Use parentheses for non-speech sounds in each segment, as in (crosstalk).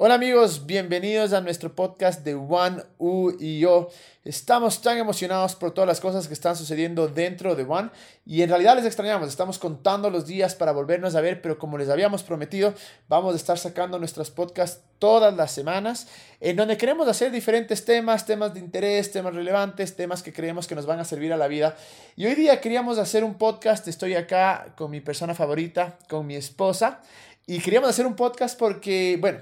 Hola amigos, bienvenidos a nuestro podcast de One U y yo. Estamos tan emocionados por todas las cosas que están sucediendo dentro de One y en realidad les extrañamos. Estamos contando los días para volvernos a ver, pero como les habíamos prometido, vamos a estar sacando nuestros podcasts todas las semanas en donde queremos hacer diferentes temas, temas de interés, temas relevantes, temas que creemos que nos van a servir a la vida. Y hoy día queríamos hacer un podcast. Estoy acá con mi persona favorita, con mi esposa, y queríamos hacer un podcast porque, bueno,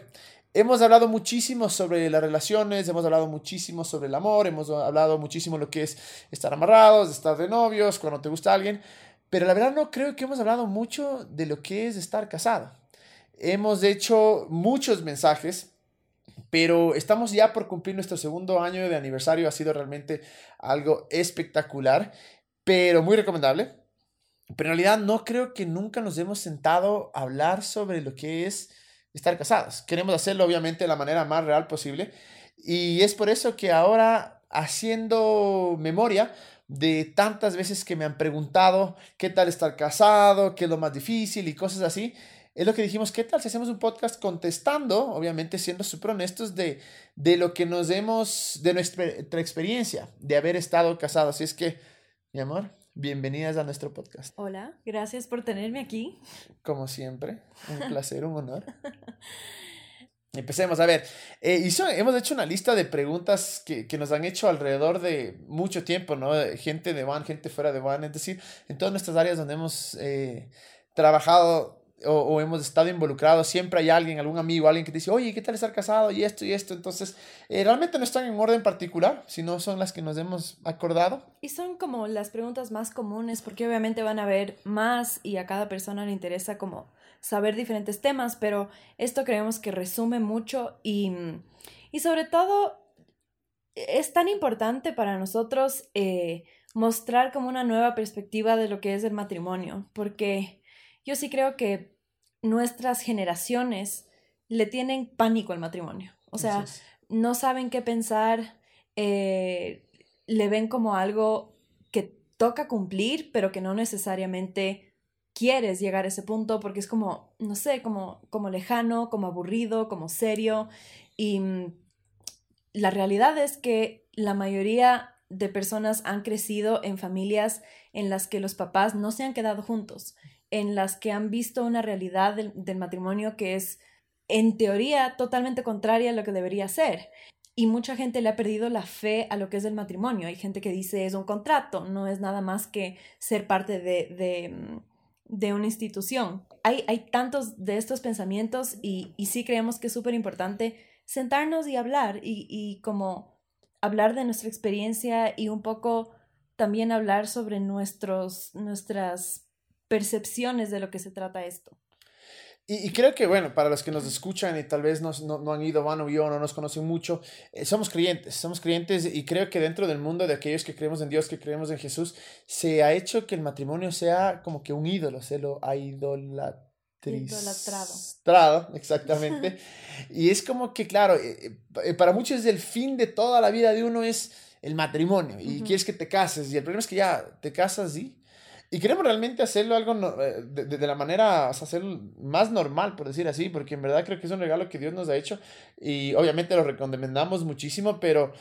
Hemos hablado muchísimo sobre las relaciones, hemos hablado muchísimo sobre el amor, hemos hablado muchísimo lo que es estar amarrados, estar de novios, cuando te gusta alguien, pero la verdad no creo que hemos hablado mucho de lo que es estar casado. Hemos hecho muchos mensajes, pero estamos ya por cumplir nuestro segundo año de aniversario, ha sido realmente algo espectacular, pero muy recomendable. Pero en realidad no creo que nunca nos hemos sentado a hablar sobre lo que es estar casados. Queremos hacerlo obviamente de la manera más real posible. Y es por eso que ahora, haciendo memoria de tantas veces que me han preguntado qué tal estar casado, qué es lo más difícil y cosas así, es lo que dijimos, ¿qué tal si hacemos un podcast contestando, obviamente siendo súper honestos de, de lo que nos hemos, de nuestra experiencia de haber estado casados? Así es que, mi amor, Bienvenidas a nuestro podcast. Hola, gracias por tenerme aquí. Como siempre, un (laughs) placer, un honor. Empecemos, a ver, eh, hemos hecho una lista de preguntas que, que, nos han hecho alrededor de mucho tiempo, ¿no? Gente de One, gente fuera de One, es decir, en todas nuestras áreas donde hemos eh, trabajado o, hemos estado involucrados, siempre hay alguien, algún amigo, alguien que te dice, oye, ¿qué tal estar casado? Y esto y esto. Entonces, eh, realmente no están en orden particular, sino son las que nos hemos acordado. Y son como las preguntas más comunes, porque obviamente van a haber más y a cada persona le interesa como saber diferentes temas, pero esto creemos que resume mucho y, y sobre todo es tan importante para nosotros eh, mostrar como una nueva perspectiva de lo que es el matrimonio, porque yo sí creo que nuestras generaciones le tienen pánico al matrimonio. O sea, no saben qué pensar, eh, le ven como algo que toca cumplir, pero que no necesariamente quieres llegar a ese punto porque es como, no sé, como, como lejano, como aburrido, como serio. Y mm, la realidad es que la mayoría de personas han crecido en familias en las que los papás no se han quedado juntos en las que han visto una realidad del, matrimonio que es, en teoría, totalmente contraria a lo que debería ser. Y mucha gente le ha perdido la fe a lo que es el matrimonio. Hay gente que dice es un contrato, no es nada más que ser parte de, de, una institución. Hay, hay, tantos de estos pensamientos y, y sí creemos que es súper importante sentarnos y hablar y, y, como hablar de nuestra experiencia y un poco también hablar sobre nuestros, nuestras percepciones de lo que se trata esto. Y, creo que, bueno, para los que nos escuchan y tal vez no, no, han ido, van o yo, no nos conocen mucho, eh, somos creyentes, somos creyentes y creo que dentro del mundo de aquellos que creemos en Dios, que creemos en Jesús, se ha hecho que el matrimonio sea como que un ídolo, se lo ha idolatrado. exactamente. (laughs) y es como que, claro, eh, eh, para muchos el fin de toda la vida de uno es el matrimonio y quieres que te cases y el problema es que ya te casas y y queremos realmente hacerlo algo eh, de, de, la manera, o sea, hacerlo más normal, por decir así, porque en verdad creo que es un regalo que Dios nos ha hecho y obviamente lo recomendamos muchísimo, pero,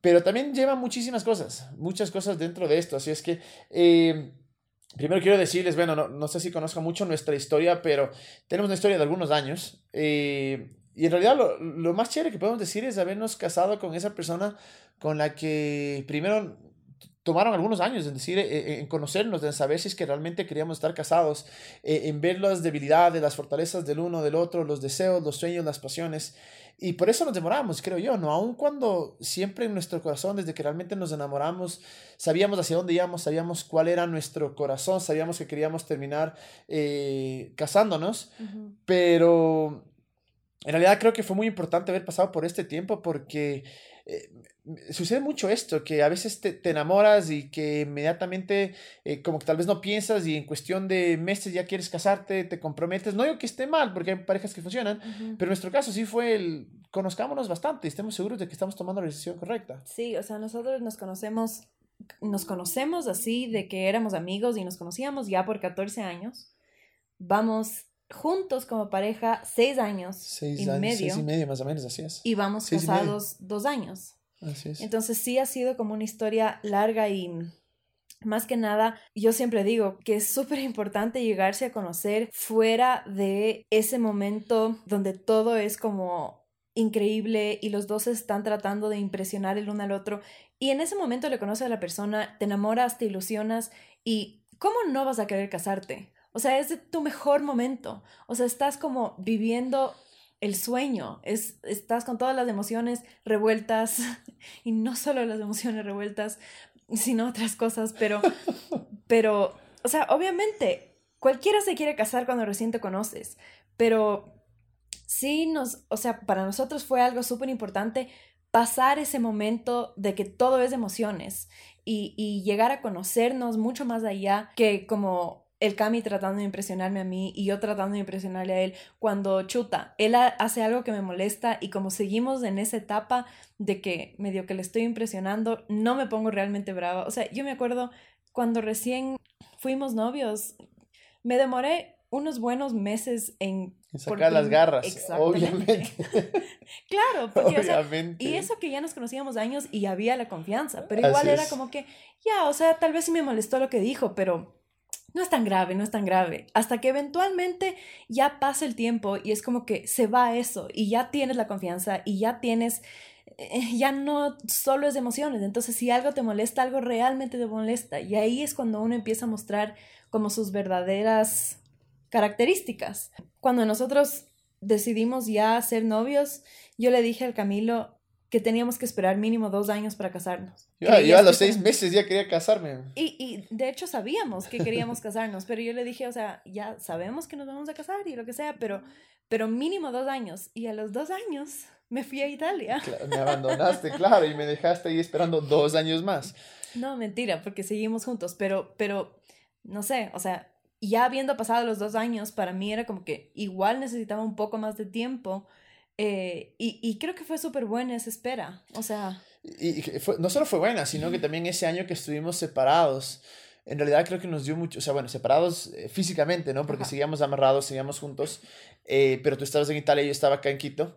pero también lleva muchísimas cosas, muchas cosas dentro de esto. Así es que, eh, primero quiero decirles, bueno, no, no, sé si conozcan mucho nuestra historia, pero tenemos una historia de algunos años. Eh, y en realidad lo, lo más chévere que podemos decir es habernos casado con esa persona con la que primero tomaron algunos años en decir, eh, eh, en conocernos, en saber si es que realmente queríamos estar casados, eh, en ver las debilidades, las fortalezas del uno, del otro, los deseos, los sueños, las pasiones. Y por eso nos demoramos, creo yo, ¿no? Aun cuando siempre en nuestro corazón, desde que realmente nos enamoramos, sabíamos hacia dónde íbamos, sabíamos cuál era nuestro corazón, sabíamos que queríamos terminar casándonos, pero en realidad creo que fue muy importante haber pasado por este tiempo porque sucede mucho esto, que a veces te, te enamoras y que inmediatamente eh, como que tal vez no piensas y en cuestión de meses ya quieres casarte, te comprometes. No digo que esté mal, porque hay parejas que funcionan, pero en nuestro caso sí fue el conozcámonos bastante y estemos seguros de que estamos tomando la decisión correcta. Sí, o sea, nosotros nos conocemos, nos conocemos así de que éramos amigos y nos conocíamos ya por 14 años. Vamos juntos como pareja seis años Seis y años, medio. seis y medio más o menos, así es. Y vamos Seis y medio. casados dos años. Así es. Entonces sí ha sido como una historia larga y más que nada, yo siempre digo que es súper importante llegarse a conocer fuera de ese momento donde todo es como increíble y los dos están tratando de impresionar el uno al otro. Y en ese momento le conoces a la persona, te enamoras, te ilusionas y ¿cómo no vas a querer casarte? O sea, es de tu mejor momento. O sea, estás como viviendo el sueño, es, estás con todas las emociones revueltas (laughs) y no solo las emociones revueltas, sino otras cosas, pero, (laughs) pero, o sea, obviamente, cualquiera se quiere casar cuando recién te conoces, pero sí nos, o sea, para nosotros fue algo súper importante pasar ese momento de que todo es emociones y, y llegar a conocernos mucho más allá que como el Cami tratando de impresionarme a mí y yo tratando de impresionarle a él cuando chuta, él ha- hace algo que me molesta y como seguimos en esa etapa de que medio que le estoy impresionando, no me pongo realmente brava. O sea, yo me acuerdo cuando recién fuimos novios, me demoré unos buenos meses en... Por sacar las prim- garras, obviamente. (laughs) Claro, porque o sea, obviamente. y eso que ya nos conocíamos años y había la confianza, pero Así igual era es. como que, ya, o sea, tal vez sí me molestó lo que dijo, pero no es tan grave, no es tan grave. Hasta que eventualmente ya pasa el tiempo y es como que se va eso y ya tienes la confianza y ya tienes, eh, ya no solo es de emociones. Entonces, si algo te molesta, algo realmente te molesta. Y ahí es cuando uno empieza a mostrar como sus verdaderas características. Cuando nosotros decidimos ya ser novios, yo le dije al Camilo que teníamos que esperar mínimo dos años para casarnos. Yo, yo a ¿Creías los seis meses ya quería casarme. y, y de hecho sabíamos que queríamos casarnos, pero yo le dije, o sea, ya sabemos que nos vamos a casar y lo que sea, pero, pero mínimo dos años. Y a los dos años me fui a Italia. Claro, me abandonaste, claro, y me dejaste ahí esperando dos años más. No, mentira, porque seguimos juntos, pero, pero, no sé, o sea, ya habiendo pasado los dos años, para mí era como que igual necesitaba un poco más de tiempo. Eh, y, y creo que fue súper buena esa espera. O sea, Y fue- no solo fue buena, sino que también ese año que estuvimos separados, en realidad creo que nos dio mucho, o sea, bueno, separados eh, físicamente, ¿no? Porque Ajá. seguíamos amarrados, seguíamos juntos, eh, pero tú estabas en Italia y yo estaba acá en Quito.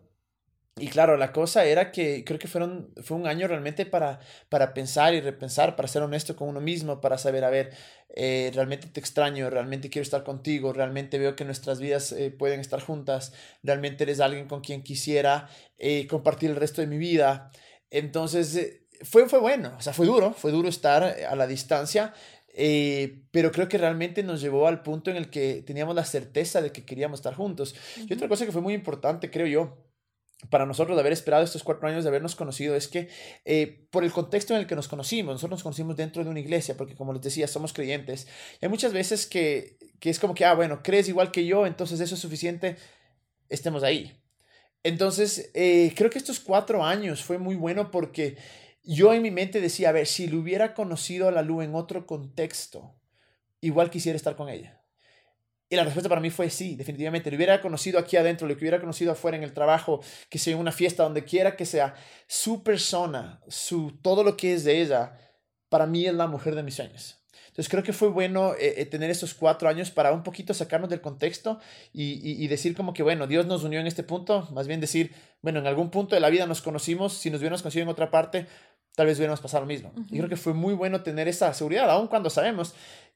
Y claro, la cosa era que creo que fueron, fue un año realmente para, para pensar y repensar, para ser honesto con uno mismo, para saber, a ver, eh, realmente te extraño, realmente quiero estar contigo, realmente veo que nuestras vidas eh, pueden estar juntas, realmente eres alguien con quien quisiera eh, compartir el resto de mi vida. Entonces, eh, fue, fue bueno, o sea, fue duro, fue duro estar a la distancia, eh, pero creo que realmente nos llevó al punto en el que teníamos la certeza de que queríamos estar juntos. Y otra cosa que fue muy importante, creo yo, para nosotros de haber esperado estos cuatro años de habernos conocido es que eh, por el contexto en el que nos conocimos, nosotros nos conocimos dentro de una iglesia, porque como les decía, somos creyentes. Y hay muchas veces que, que es como que, ah, bueno, crees igual que yo, entonces eso es suficiente, estemos ahí. Entonces, eh, creo que estos cuatro años fue muy bueno porque yo en mi mente decía, a ver, si lo hubiera conocido a la Lu en otro contexto, igual quisiera estar con ella. Y la respuesta para mí fue sí, definitivamente. Lo hubiera conocido aquí adentro, lo que hubiera conocido afuera en el trabajo, que sea en una fiesta, donde quiera que sea, su persona, su, todo lo que es de ella, para mí es la mujer de mis sueños. Entonces creo que fue bueno eh, eh, tener estos cuatro años para un poquito sacarnos del contexto y, y, y, decir como que, bueno, Dios nos unió en este punto, más bien decir, bueno, en algún punto de la vida nos conocimos, si nos hubiéramos conocido en otra parte, tal vez hubiéramos pasado lo mismo. Uh -huh. Y creo que fue muy bueno tener esa seguridad, aun cuando sabemos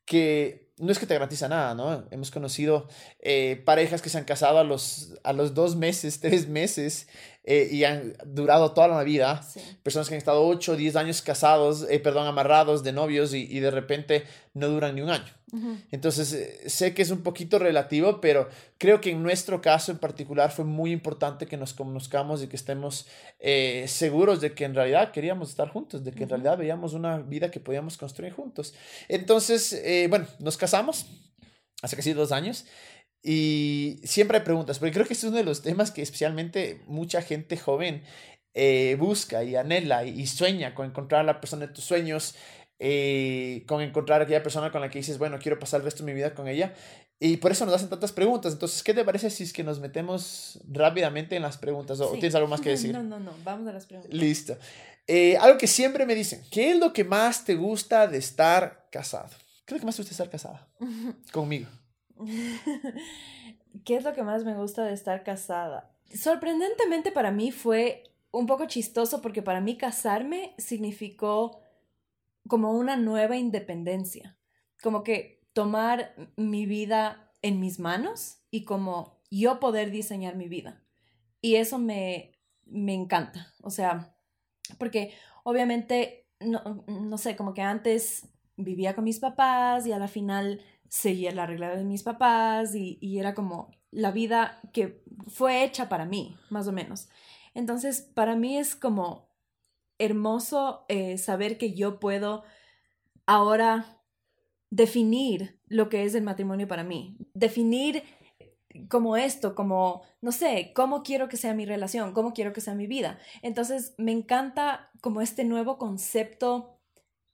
que no es que te garantiza nada, ¿no? Hemos conocido eh, parejas que se han casado a los, a los dos meses, (laughs) tres meses eh, y han durado toda la vida. Sí. Personas que han estado ocho, diez años casados, eh, perdón, amarrados de novios y, y, de repente no duran ni un año. Uh -huh. Entonces, eh, sé que es un poquito relativo, pero creo que en nuestro caso en particular fue muy importante que nos conozcamos y que estemos eh, seguros de que en realidad queríamos estar juntos, de que uh -huh. en realidad veíamos una vida que podíamos construir juntos. Entonces, bueno, nos casamos hace casi dos años y siempre hay preguntas, porque creo que este es uno de los temas que especialmente mucha gente joven eh, busca y anhela y, y, sueña con encontrar a la persona de tus sueños, eh, con encontrar a aquella persona con la que dices, bueno, quiero pasar el resto de mi vida con ella. Y por eso nos hacen tantas preguntas. Entonces, ¿qué te parece si es que nos metemos rápidamente en las preguntas? ¿O sí. tienes algo más que (laughs) decir? No, no, no, vamos a las preguntas. Listo. Eh, algo que siempre me dicen, ¿qué es lo que más te gusta de estar casado? ¿Qué es lo que más te gusta de estar casada? (laughs) Conmigo. (laughs) ¿qué es lo que más me gusta de estar casada? Sorprendentemente para mí fue un poco chistoso porque para mí casarme significó como una nueva independencia, como que tomar mi vida en mis manos y como yo poder diseñar mi vida. Y eso me, me encanta, o sea, porque obviamente, no, no sé, como que antes vivía con mis papás y a la final seguía la regla de mis papás y, era como la vida que fue hecha para mí, más o menos. Entonces, para mí es como hermoso eh, saber que yo puedo ahora definir lo que es el matrimonio para mí, definir como esto, como, no sé, cómo quiero que sea mi relación, cómo quiero que sea mi vida. Entonces, me encanta como este nuevo concepto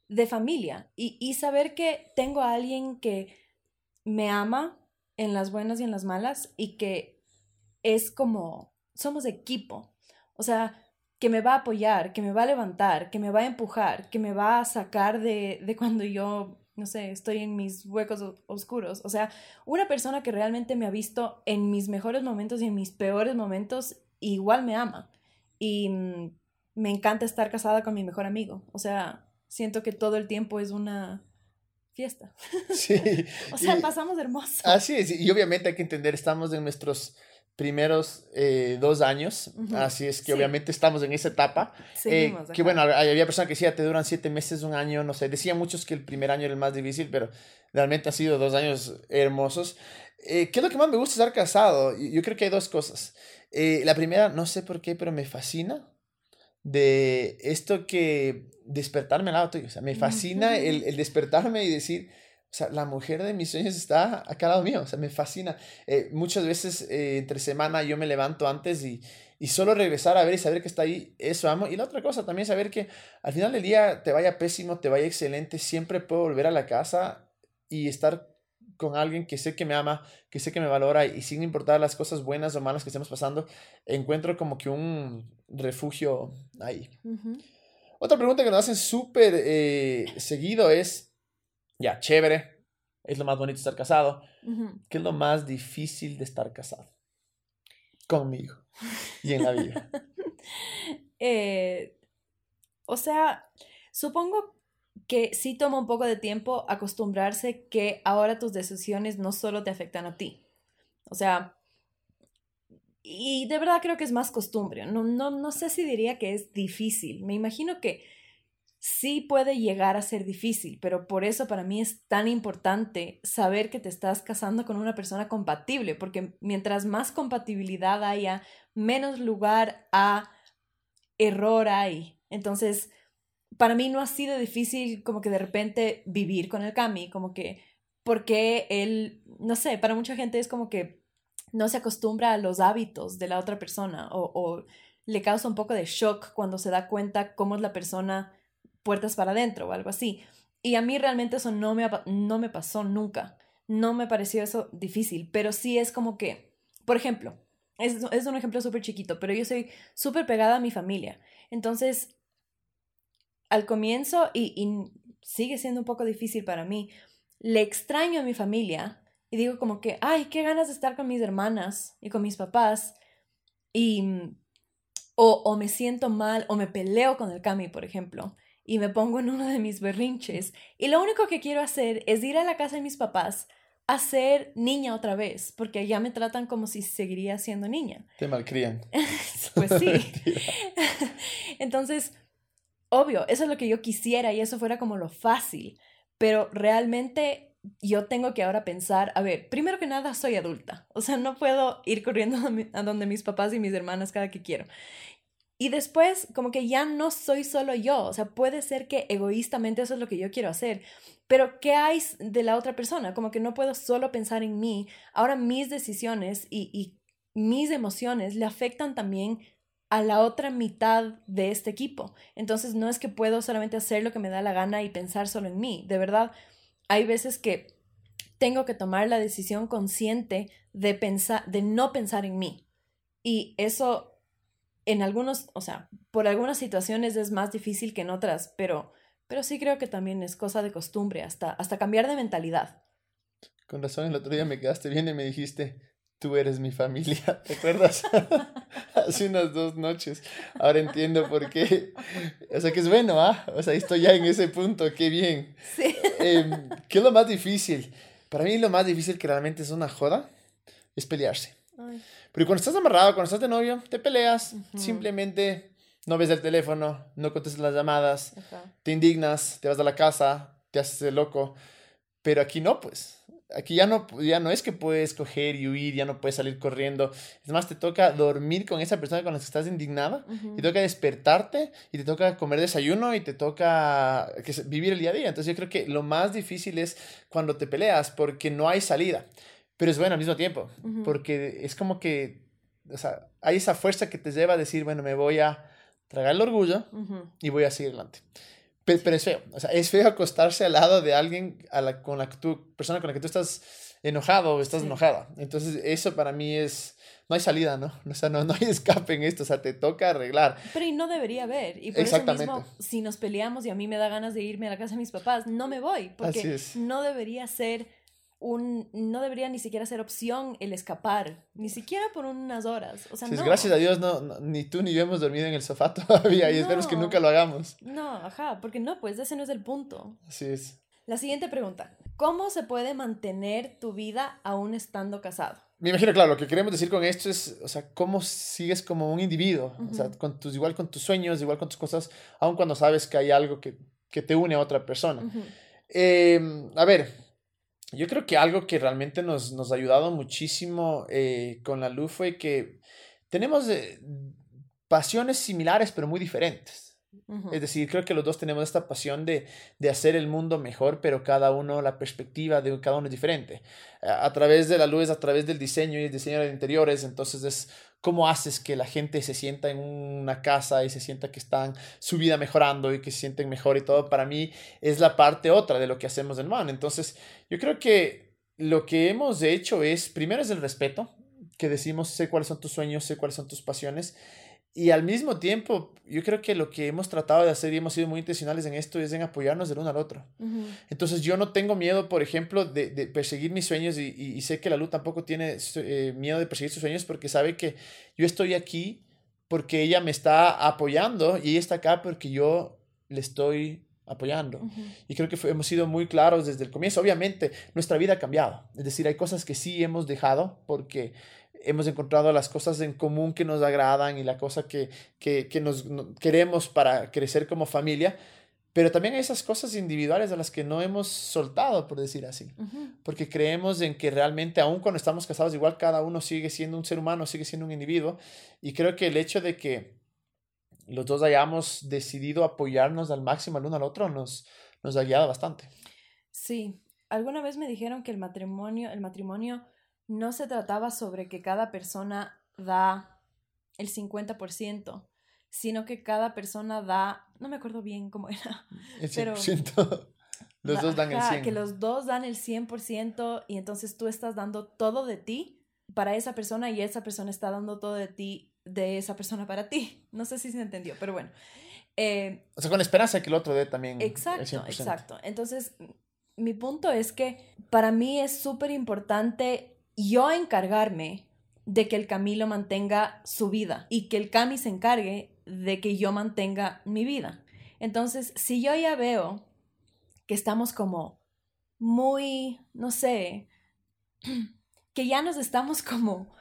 de familia y, y saber que tengo a alguien que me ama en las buenas y en las malas y que es como, somos equipo. O sea, que me va a apoyar, que me va a levantar, que me va a empujar, que me va a sacar de, de cuando yo, no sé, estoy en mis huecos oscuros. O sea, una persona que realmente me ha visto en mis mejores momentos y en mis peores momentos, igual me ama. Y mm, me encanta estar casada con mi mejor amigo. O sea, siento que todo el tiempo es una fiesta. Sí. (laughs) o sea, pasamos hermoso. Así es, y obviamente hay que entender, estamos en nuestros primeros eh, dos años, así es que obviamente estamos en esa etapa. Eh, que bueno, había personas que decían, te duran siete meses, un año, no sé, decían muchos que el primer año era el más difícil, pero realmente ha sido dos años hermosos. Eh, ¿Qué es lo que más me gusta estar casado? Yo creo que hay dos cosas. la primera, no sé por qué, pero me fascina de esto que despertarme al lado tuyo, o sea, me fascina el, el despertarme y decir, o sea, la mujer de mis sueños está acá al lado mío, o sea, me fascina. Eh, muchas veces eh, entre semana yo me levanto antes y, y solo regresar a ver y saber que está ahí, eso amo. Y la otra cosa también saber que al final del día te vaya pésimo, te vaya excelente, siempre puedo volver a la casa y estar con alguien que sé que me ama, que sé que me valora y sin importar las cosas buenas o malas que estemos pasando, encuentro como que un refugio ahí. Otra pregunta que nos hacen súper eh, seguido es, ya, chévere, es lo más bonito estar casado. ¿Qué es lo más difícil de estar casado? Conmigo y en la vida. (laughs) Eh, o sea, supongo que sí toma un poco de tiempo acostumbrarse que ahora tus decisiones no solo te afectan a ti. O sea, y de verdad creo que es más costumbre. No, no, no sé si diría que es difícil. Me imagino que sí puede llegar a ser difícil, pero por eso para mí es tan importante saber que te estás casando con una persona compatible, porque mientras más compatibilidad haya, menos lugar a error hay. Entonces, para mí no ha sido difícil como que de repente vivir con el Cami, como que porque él, no sé, para mucha gente es como que no se acostumbra a los hábitos de la otra persona o, le causa un poco de shock cuando se da cuenta cómo es la persona puertas para adentro o algo así. Y a mí realmente eso no me, no me pasó nunca. No me pareció eso difícil, pero sí es como que, por ejemplo, es, es un ejemplo súper chiquito, pero yo soy súper pegada a mi familia. Entonces, al comienzo, y, y sigue siendo un poco difícil para mí, le extraño a mi familia y digo como que, ay, qué ganas de estar con mis hermanas y con mis papás. Y, o, o me siento mal o me peleo con el Cami, por ejemplo y me pongo en uno de mis berrinches y lo único que quiero hacer es ir a la casa de mis papás a ser niña otra vez, porque allá me tratan como si seguiría siendo niña. Te malcrían. (laughs) pues sí. (laughs) (laughs) Entonces, obvio, eso es lo que yo quisiera y eso fuera como lo fácil, pero realmente yo tengo que ahora pensar, a ver, primero que nada soy adulta, o sea, no puedo ir corriendo a, donde mis papás y mis hermanas cada que quiero. Y después, como que ya no soy solo yo, o sea, puede ser que egoístamente eso es lo que yo quiero hacer, pero ¿qué hay de la otra persona? Como que no puedo solo pensar en mí, ahora mis decisiones y, y mis emociones le afectan también a la otra mitad de este equipo. Entonces no es que puedo solamente hacer lo que me da la gana y pensar solo en mí. De verdad, hay veces que tengo que tomar la decisión consciente de pensar, de no pensar en mí. Y eso en algunos, o sea, por algunas situaciones es más difícil que en otras, pero, pero sí creo que también es cosa de costumbre, hasta, hasta cambiar de mentalidad. Con razón, el otro día me quedaste bien y me dijiste, tú eres mi familia, (laughs) ¿te acuerdas? (laughs) Hace unas dos noches. Ahora entiendo por qué. O sea, que es bueno, ¿ah? O sea, estoy ya en ese punto, qué bien. Sí. Em, ¿Qué es lo más difícil? Para mí lo más difícil que realmente es una joda es pelearse. Pero cuando estás amarrado, cuando estás de novio, te peleas, simplemente no ves el teléfono, no contestas las llamadas, te indignas, te vas a la casa, te haces el loco. Pero aquí no, pues. Aquí ya no, ya no es que puedes coger y huir, ya no puedes salir corriendo. Es más, te toca dormir con esa persona con la que estás indignada, y te toca despertarte, y te toca comer desayuno, y te toca vivir el día a día. Entonces yo creo que lo más difícil es cuando te peleas, porque no hay salida. Pero es bueno al mismo tiempo, porque es como que, o sea, hay esa fuerza que te lleva a decir, bueno, me voy a tragar el orgullo y voy a seguir adelante. Pero, es feo, o sea, es feo acostarse al lado de alguien a la, con la que tú, persona con la que tú estás enojado o estás enojada. Entonces, eso para mí es, no hay salida, ¿no? (laughs) O sea, no, no hay escape en esto, o sea, te toca arreglar. Pero y no debería haber. Y por eso mismo, si nos peleamos y a mí me da ganas de irme a la casa de mis papás, no me voy, porque no debería ser un, no debería ni siquiera ser opción el escapar, ni siquiera por unas horas. O sea, no. Gracias a Dios, no, ni tú ni yo hemos dormido en el sofá (laughs) todavía y esperemos que nunca lo hagamos. No, ajá, porque no, pues ese no es el punto. Así es. La siguiente pregunta. ¿Cómo se puede mantener tu vida aún estando casado? Me imagino, claro, lo que queremos decir con esto es, o sea, cómo sigues como un individuo, o sea, con tus, igual con tus sueños, igual con tus cosas, aun cuando sabes que hay algo que, que te une a otra persona. eh, a ver, yo creo que algo que realmente nos, nos ha ayudado muchísimo eh, con la luz fue que tenemos eh, pasiones similares pero muy diferentes. Es decir, creo que los dos tenemos esta pasión de, de, hacer el mundo mejor, pero cada uno, la perspectiva de cada uno es diferente. A, través de la luz, a través del diseño y el diseño de interiores, entonces es ¿Cómo haces que la gente se sienta en una casa y se sienta que están su vida mejorando y que se sienten mejor y todo? Para mí es la parte otra de lo que hacemos en MAN. Entonces, yo creo que lo que hemos hecho es, primero es el respeto, que decimos, sé cuáles son tus sueños, sé cuáles son tus pasiones. Y al mismo tiempo, yo creo que lo que hemos tratado de hacer y hemos sido muy intencionales en esto es en apoyarnos del uno al otro. Entonces yo no tengo miedo, por ejemplo, de, de perseguir mis sueños y, y, sé que la luz tampoco tiene eh, miedo de perseguir sus sueños porque sabe que yo estoy aquí porque ella me está apoyando y ella está acá porque yo le estoy apoyando. Y creo que hemos sido muy claros desde el comienzo. Obviamente, nuestra vida ha cambiado. Es decir, hay cosas que sí hemos dejado porque hemos encontrado las cosas en común que nos agradan y la cosa que, que, que nos queremos para crecer como familia, pero también hay esas cosas individuales a las que no hemos soltado, por decir así, porque creemos en que realmente aun cuando estamos casados, igual cada uno sigue siendo un ser humano, sigue siendo un individuo, y creo que el hecho de que los dos hayamos decidido apoyarnos al máximo el uno al otro nos, nos ha guiado bastante. Sí, alguna vez me dijeron que el matrimonio, el matrimonio no se trataba sobre que cada persona da el 50%, sino que cada persona da, no me acuerdo bien cómo era, (laughs) el 100%. pero (laughs) los dos dan el 100%. Que los dos dan el 100% y entonces tú estás dando todo de ti para esa persona y esa persona está dando todo de ti, de esa persona para ti. No sé si se entendió, pero bueno. Eh, o sea, con esperanza que el otro dé también. Exacto, exacto. Entonces, mi punto es que para mí es súper importante yo encargarme de que el Camilo mantenga su vida y que el Cami se encargue de que yo mantenga mi vida. Entonces, si yo ya veo que estamos como muy, no sé, (clears throat) que ya nos estamos como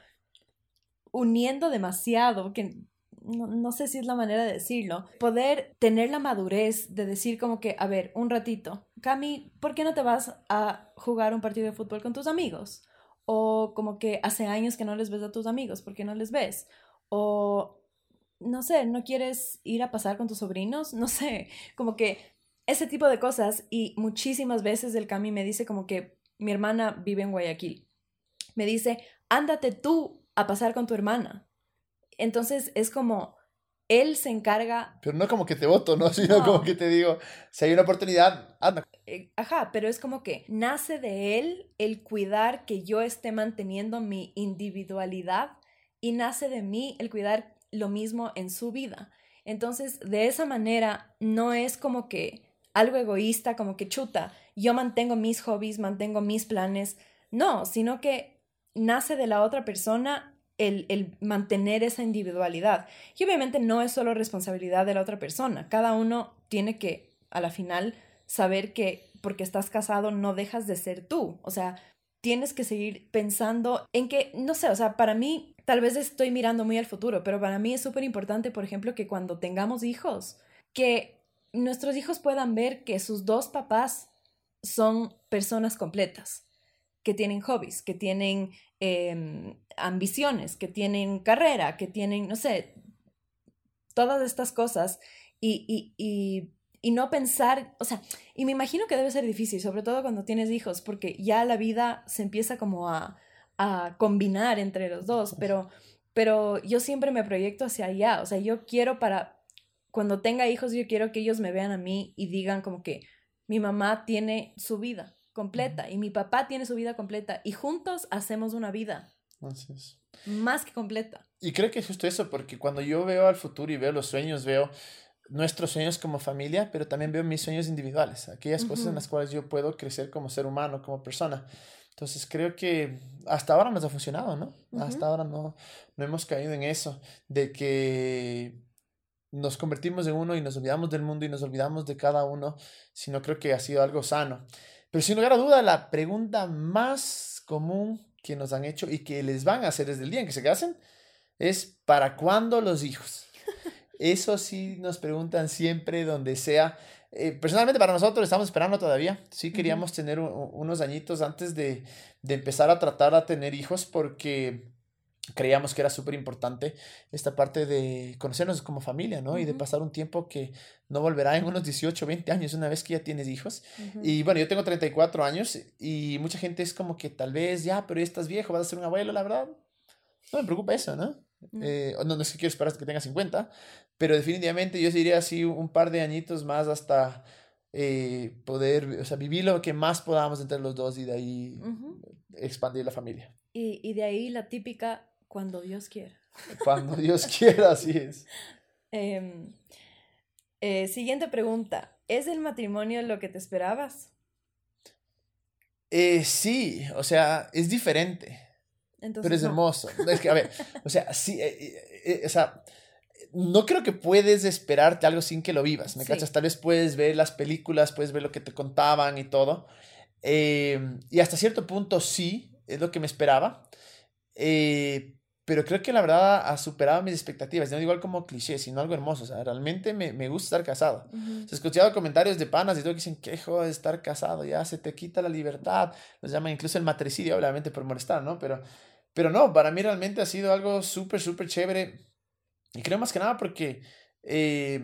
uniendo demasiado, que no, no, sé si es la manera de decirlo, poder tener la madurez de decir como que, a ver, un ratito, Cami, ¿por qué no te vas a jugar un partido de fútbol con tus amigos? O como que hace años que no les ves a tus amigos, ¿por qué no les ves? O no sé, no quieres ir a pasar con tus sobrinos, (laughs) no sé, como que ese tipo de cosas y muchísimas veces el Cami me dice como que mi hermana vive en Guayaquil. Me dice, ándate tú a pasar con tu hermana. Entonces es como, él se encarga... Pero no como que te voto, ¿no? (laughs) Sino como que te digo, si hay una oportunidad, anda. Eh, ajá, pero es como que nace de él el cuidar que yo esté manteniendo mi individualidad y nace de mí el cuidar lo mismo en su vida. Entonces, de esa manera, no es como que algo egoísta, como que chuta, yo mantengo mis hobbies, mantengo mis planes, no, sino que nace de la otra persona el, el, mantener esa individualidad. Y obviamente no es solo responsabilidad de la otra persona. Cada uno tiene que, a la final, saber que porque estás casado no dejas de ser tú. O sea, tienes que seguir pensando en que, no sé, o sea, para mí, tal vez estoy mirando muy al futuro, pero para mí es súper importante, por ejemplo, que cuando tengamos hijos, que nuestros hijos puedan ver que sus dos papás son personas completas, que tienen hobbies, que tienen em, ambiciones, que tienen carrera, que tienen, no sé, todas estas cosas y, y, y, y, no pensar, o sea, y me imagino que debe ser difícil, sobre todo cuando tienes hijos, porque ya la vida se empieza como a, a combinar entre los dos, pero, pero yo siempre me proyecto hacia allá, o sea, yo quiero para, cuando tenga hijos, yo quiero que ellos me vean a mí y digan como que mi mamá tiene su vida completa y mi papá tiene su vida completa y juntos hacemos una vida. Así es. Más que completa. Y creo que es justo eso, porque cuando yo veo al futuro y veo los sueños, veo nuestros sueños como familia, pero también veo mis sueños individuales, aquellas uh -huh. cosas en las cuales yo puedo crecer como ser humano, como persona. Entonces creo que hasta ahora nos ha funcionado, ¿no? Uh -huh. Hasta ahora no, no hemos caído en eso, de que nos convertimos en uno y nos olvidamos del mundo y nos olvidamos de cada uno, sino creo que ha sido algo sano. Pero sin lugar a duda, la pregunta más común que nos han hecho y que les van a hacer desde el día en que se casen es ¿para cuándo los hijos? (laughs) Eso sí nos preguntan siempre, donde sea. Eh, personalmente para nosotros estamos esperando todavía. Sí queríamos uh -huh. tener un, unos añitos antes de, de empezar a tratar a tener hijos porque creíamos que era súper importante esta parte de conocernos como familia, ¿no? Uh -huh. Y de pasar un tiempo que no volverá en unos 18, 20 años, una vez que ya tienes hijos. Uh -huh. Y bueno, yo tengo 34 años y mucha gente es como que tal vez ya, pero ya estás viejo, vas a ser un abuelo, la verdad. No me preocupa eso, ¿no? Uh -huh. eh, no, no es que quiero esperar hasta que tenga 50, pero definitivamente yo diría así un par de añitos más hasta eh, poder, o sea, vivir lo que más podamos entre los dos y de ahí expandir la familia. Y, y de ahí la típica cuando Dios quiera. Cuando Dios (laughs) quiera, así es. Eh, eh, siguiente pregunta. ¿Es el matrimonio lo que te esperabas? Eh, sí, o sea, es diferente. Entonces, pero es no. hermoso. Es que, a ver, o sea, sí, eh, o sea, no creo que puedes esperarte algo sin que lo vivas, ¿me sí. cachas? Tal vez puedes ver las películas, puedes ver lo que te contaban y todo. y hasta cierto punto sí, es lo que me esperaba. Eh, pero creo que la verdad ha superado mis expectativas. No igual como cliché, sino algo hermoso. O sea, realmente me, me gusta estar casado. Uh -huh. he escuchado comentarios de panas y todo que dicen, qué joder estar casado, ya se te quita la libertad. Los llaman incluso el matricidio, obviamente por molestar, ¿no? Pero, pero no, para mí realmente ha sido algo súper, súper chévere. Y creo más que nada porque eh,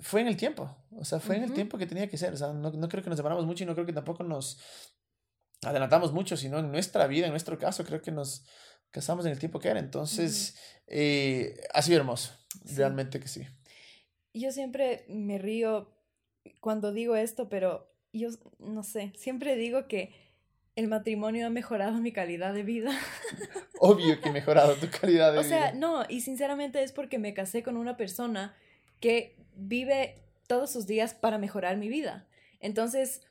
fue en el tiempo. O sea, fue uh -huh. en el tiempo que tenía que ser. O sea, no, no creo que nos separamos mucho y no creo que tampoco nos adelantamos mucho, sino en nuestra vida, en nuestro caso, creo que nos casamos en el tiempo que era. Entonces, uh -huh. eh, ha sido hermoso. Sí. Realmente que sí. Yo siempre me río cuando digo esto, pero yo no sé, siempre digo que el matrimonio ha mejorado mi calidad de vida. (laughs) Obvio que ha mejorado tu calidad de o vida. O sea, no, y sinceramente es porque me casé con una persona que vive todos sus días para mejorar mi vida. Entonces,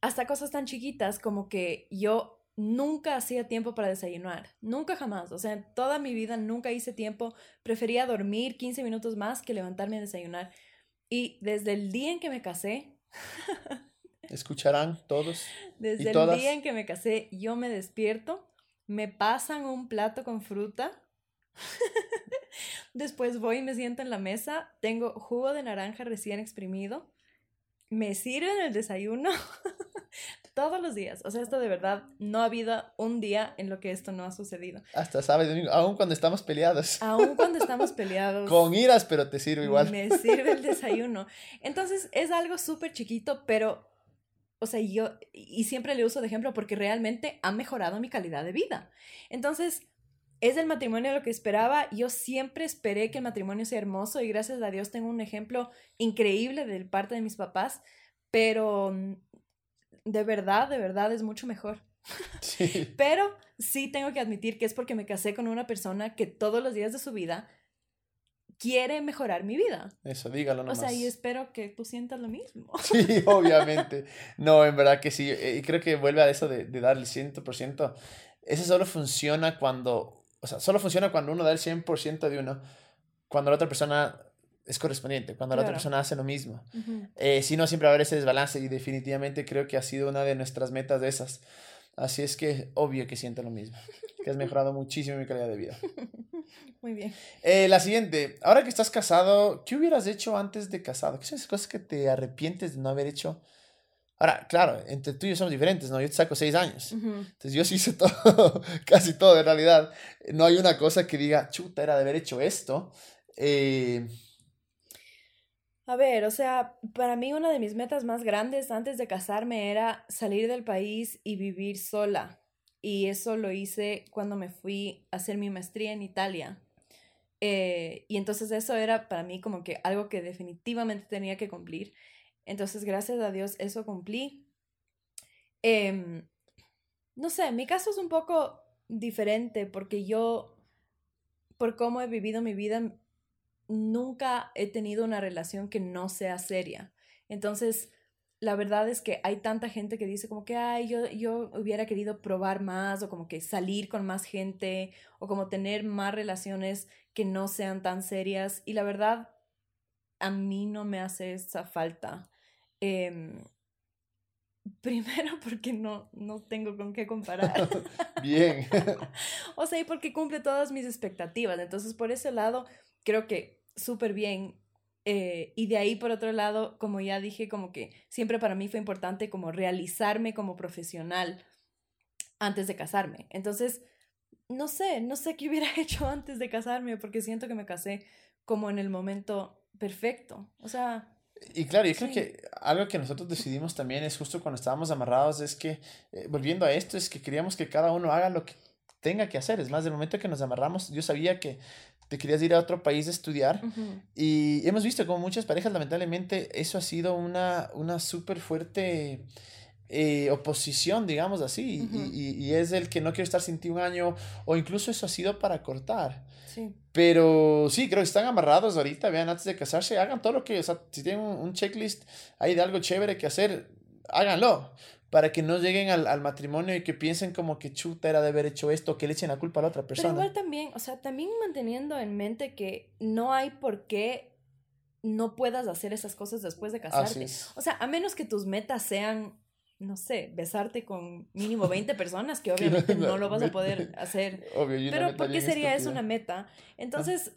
hasta cosas tan chiquitas como que yo nunca hacía tiempo para desayunar, nunca jamás, o sea, toda mi vida nunca hice tiempo, prefería dormir 15 minutos más que levantarme a desayunar. Y desde el día en que me casé... (laughs) Escucharán todos. Desde el todas. día en que me casé, yo me despierto, me pasan un plato con fruta, (laughs) después voy y me siento en la mesa, tengo jugo de naranja recién exprimido, me sirven el desayuno (laughs) todos los días. O sea, esto de verdad, no ha habido un día en lo que esto no ha sucedido. Hasta sábado domingo, aún cuando estamos peleados. Aún cuando (laughs) estamos peleados. Con iras, pero te sirve igual. Me sirve el desayuno. Entonces, es algo súper chiquito, pero, o sea, yo, y siempre le uso de ejemplo porque realmente ha mejorado mi calidad de vida. Entonces, es el matrimonio lo que esperaba. Yo siempre esperé que el matrimonio sea hermoso y gracias a Dios tengo un ejemplo increíble de parte de mis papás, pero de verdad, de verdad es mucho mejor. (laughs) Sí. Pero sí tengo que admitir que es porque me casé con una persona que todos los días de su vida quiere mejorar mi vida. Eso, dígalo nomás. O sea, y espero que tú sientas lo mismo. (laughs) Sí, obviamente. No, en verdad que sí. Y creo que vuelve a eso de, de dar el 100%. ese solo funciona cuando, o sea, solo funciona cuando uno da el 100% de uno, cuando la otra persona es correspondiente, cuando la otra persona hace lo mismo. Eh, si no, siempre va a haber ese desbalance y definitivamente creo que ha sido una de nuestras metas de esas. Así es que obvio que siento lo mismo, que has mejorado muchísimo mi calidad de vida. (laughs) Muy bien. Eh, la siguiente, ahora que estás casado, ¿qué hubieras hecho antes de casado? ¿Qué son esas cosas que te arrepientes de no haber hecho? Ahora, claro, entre tú y yo somos diferentes, ¿no? Yo te saco seis años. Entonces yo sí hice todo, (laughs) casi todo en realidad. No hay una cosa que diga, chuta, era de haber hecho esto. Eh, a ver, o sea, para mí una de mis metas más grandes antes de casarme era salir del país y vivir sola. Y eso lo hice cuando me fui a hacer mi maestría en Italia. Eh, y entonces eso era para mí como que algo que definitivamente tenía que cumplir. Entonces, gracias a Dios, eso cumplí. Em, no sé, mi caso es un poco diferente porque yo, por cómo he vivido mi vida, nunca he tenido una relación que no sea seria. Entonces, la verdad es que hay tanta gente que dice como que, ay, yo, yo hubiera querido probar más o como que salir con más gente o como tener más relaciones que no sean tan serias. Y la verdad, a mí no me hace esa falta. Em, (laughs) primero porque no, no tengo con qué comparar. (laughs) Bien. (laughs) o sea, y porque cumple todas mis expectativas. Entonces, por ese lado, creo que súper bien. Eh, y de ahí, por otro lado, como ya dije, como que siempre para mí fue importante como realizarme como profesional antes de casarme. Entonces, no sé, no sé qué hubiera (laughs) hecho antes de casarme porque siento que me casé como en el momento perfecto. O sea... Y claro, yo creo que algo que nosotros decidimos también es justo cuando estábamos amarrados, es que, eh, volviendo a esto, es que queríamos que cada uno haga lo que tenga que hacer. Es más, del momento que nos amarramos, yo sabía que te querías ir a otro país a estudiar. Y hemos visto como muchas parejas, lamentablemente, eso ha sido una, una súper fuerte eh, oposición, digamos así. y, y, es el que no quiero estar sin ti un año, o incluso eso ha sido para cortar. Sí. Pero sí, creo que están amarrados ahorita, vean, antes de casarse, hagan todo lo que, o sea, si tienen un, un checklist ahí de algo chévere que hacer, háganlo para que no lleguen al, al, matrimonio y que piensen como que chuta era de haber hecho esto, que le echen la culpa a la otra persona. Pero igual también, o sea, también manteniendo en mente que no hay por qué no puedas hacer esas cosas después de casarte. O sea, a menos que tus metas sean, no sé, besarte con mínimo 20 personas, que (laughs) obviamente no lo vas a poder hacer. (laughs) Obvio, Pero ¿por qué sería eso una meta? Entonces,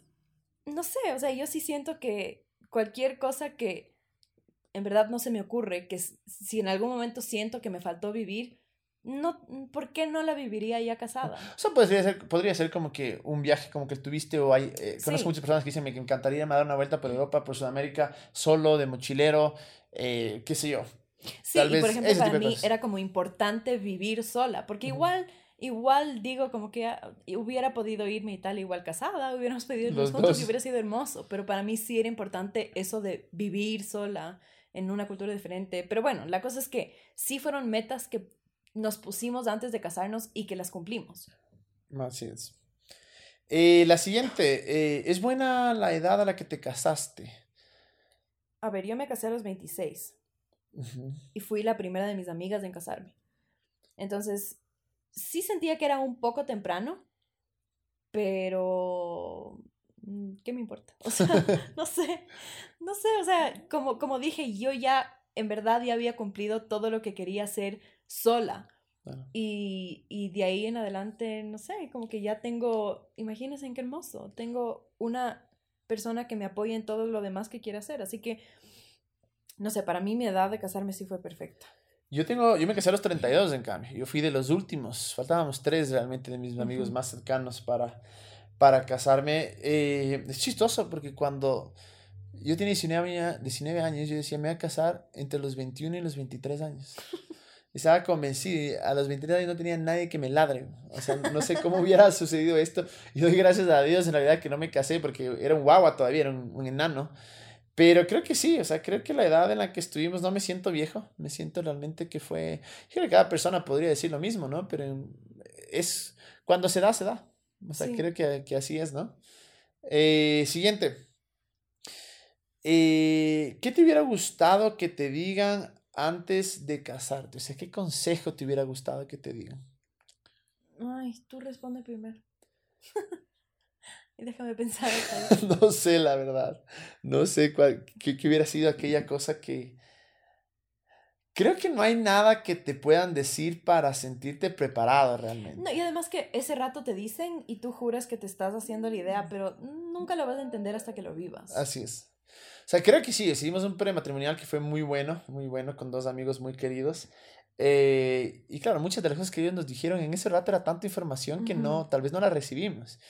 no sé, o sea, yo sí siento que cualquier cosa que en verdad no se me ocurre que si en algún momento siento que me faltó vivir, no, ¿por qué no la viviría ya casada? O sea, podría ser, podría ser como que un viaje como que tuviste o hay, eh, conozco muchas personas que dicen, me encantaría dar una vuelta por Europa, por Sudamérica, solo, de mochilero, eh, qué sé yo. Sí, y por ejemplo, para mí era como importante vivir sola, porque igual igual digo como que ah, hubiera podido irme y tal igual casada, hubiéramos podido irnos juntos y hubiera sido hermoso, pero para mí sí era importante eso de vivir sola en una cultura diferente. Pero bueno, la cosa es que sí fueron metas que nos pusimos antes de casarnos y que las cumplimos. Así es. Eh, la siguiente, eh, ¿es buena la edad a la que te casaste? A ver, yo me casé a los 26 y fui la primera de mis amigas en casarme. Entonces, sí sentía que era un poco temprano, pero ¿qué me importa? (laughs) O sea, (laughs) no sé, no sé, o sea, como, como dije, yo ya en verdad ya había cumplido todo lo que quería hacer sola. Y, y de ahí en adelante, no sé, como que ya tengo, imagínense qué hermoso, tengo una persona que me apoya en todo lo demás que quiera hacer. Así que, no sé, para mí mi edad de casarme sí fue perfecta. Yo tengo, yo me casé a los 32 en cambio, yo fui de los últimos, faltábamos tres realmente de mis amigos más cercanos para para casarme. Eh, es chistoso porque cuando yo tenía 19, 19 años, yo decía, me voy a casar entre los 21 y los 23 años. Estaba convencido, a los 23 años no tenía nadie que me ladre. O sea, no sé cómo hubiera (laughs) sucedido esto. Y doy gracias a Dios en realidad que no me casé porque era un guagua todavía, era un, un enano. Pero creo que sí, o sea, creo que la edad en la que estuvimos no me siento viejo, me siento realmente que fue, creo que cada persona podría decir lo mismo, ¿no? Pero es, cuando se da, se da. O sea, creo que, que, así es, ¿no? Eh, siguiente. Eh, ¿Qué te hubiera gustado que te digan antes de casarte? O sea, ¿qué consejo te hubiera gustado que te digan? Ay, tú responde primero. (laughs) y déjame pensar. (laughs) no sé, la verdad. No sé cuál, qué, hubiera sido aquella cosa que... Creo que no hay nada que te puedan decir para sentirte preparado realmente. No, y además que ese rato te dicen y tú juras que te estás haciendo la idea, pero nunca lo vas a entender hasta que lo vivas. Así es. O sea, creo que sí, hicimos un prematrimonial que fue muy bueno, muy bueno, con dos amigos muy queridos. Eh, y claro, muchas de las cosas que ellos nos dijeron en ese rato era tanta información que no, tal vez no la recibimos.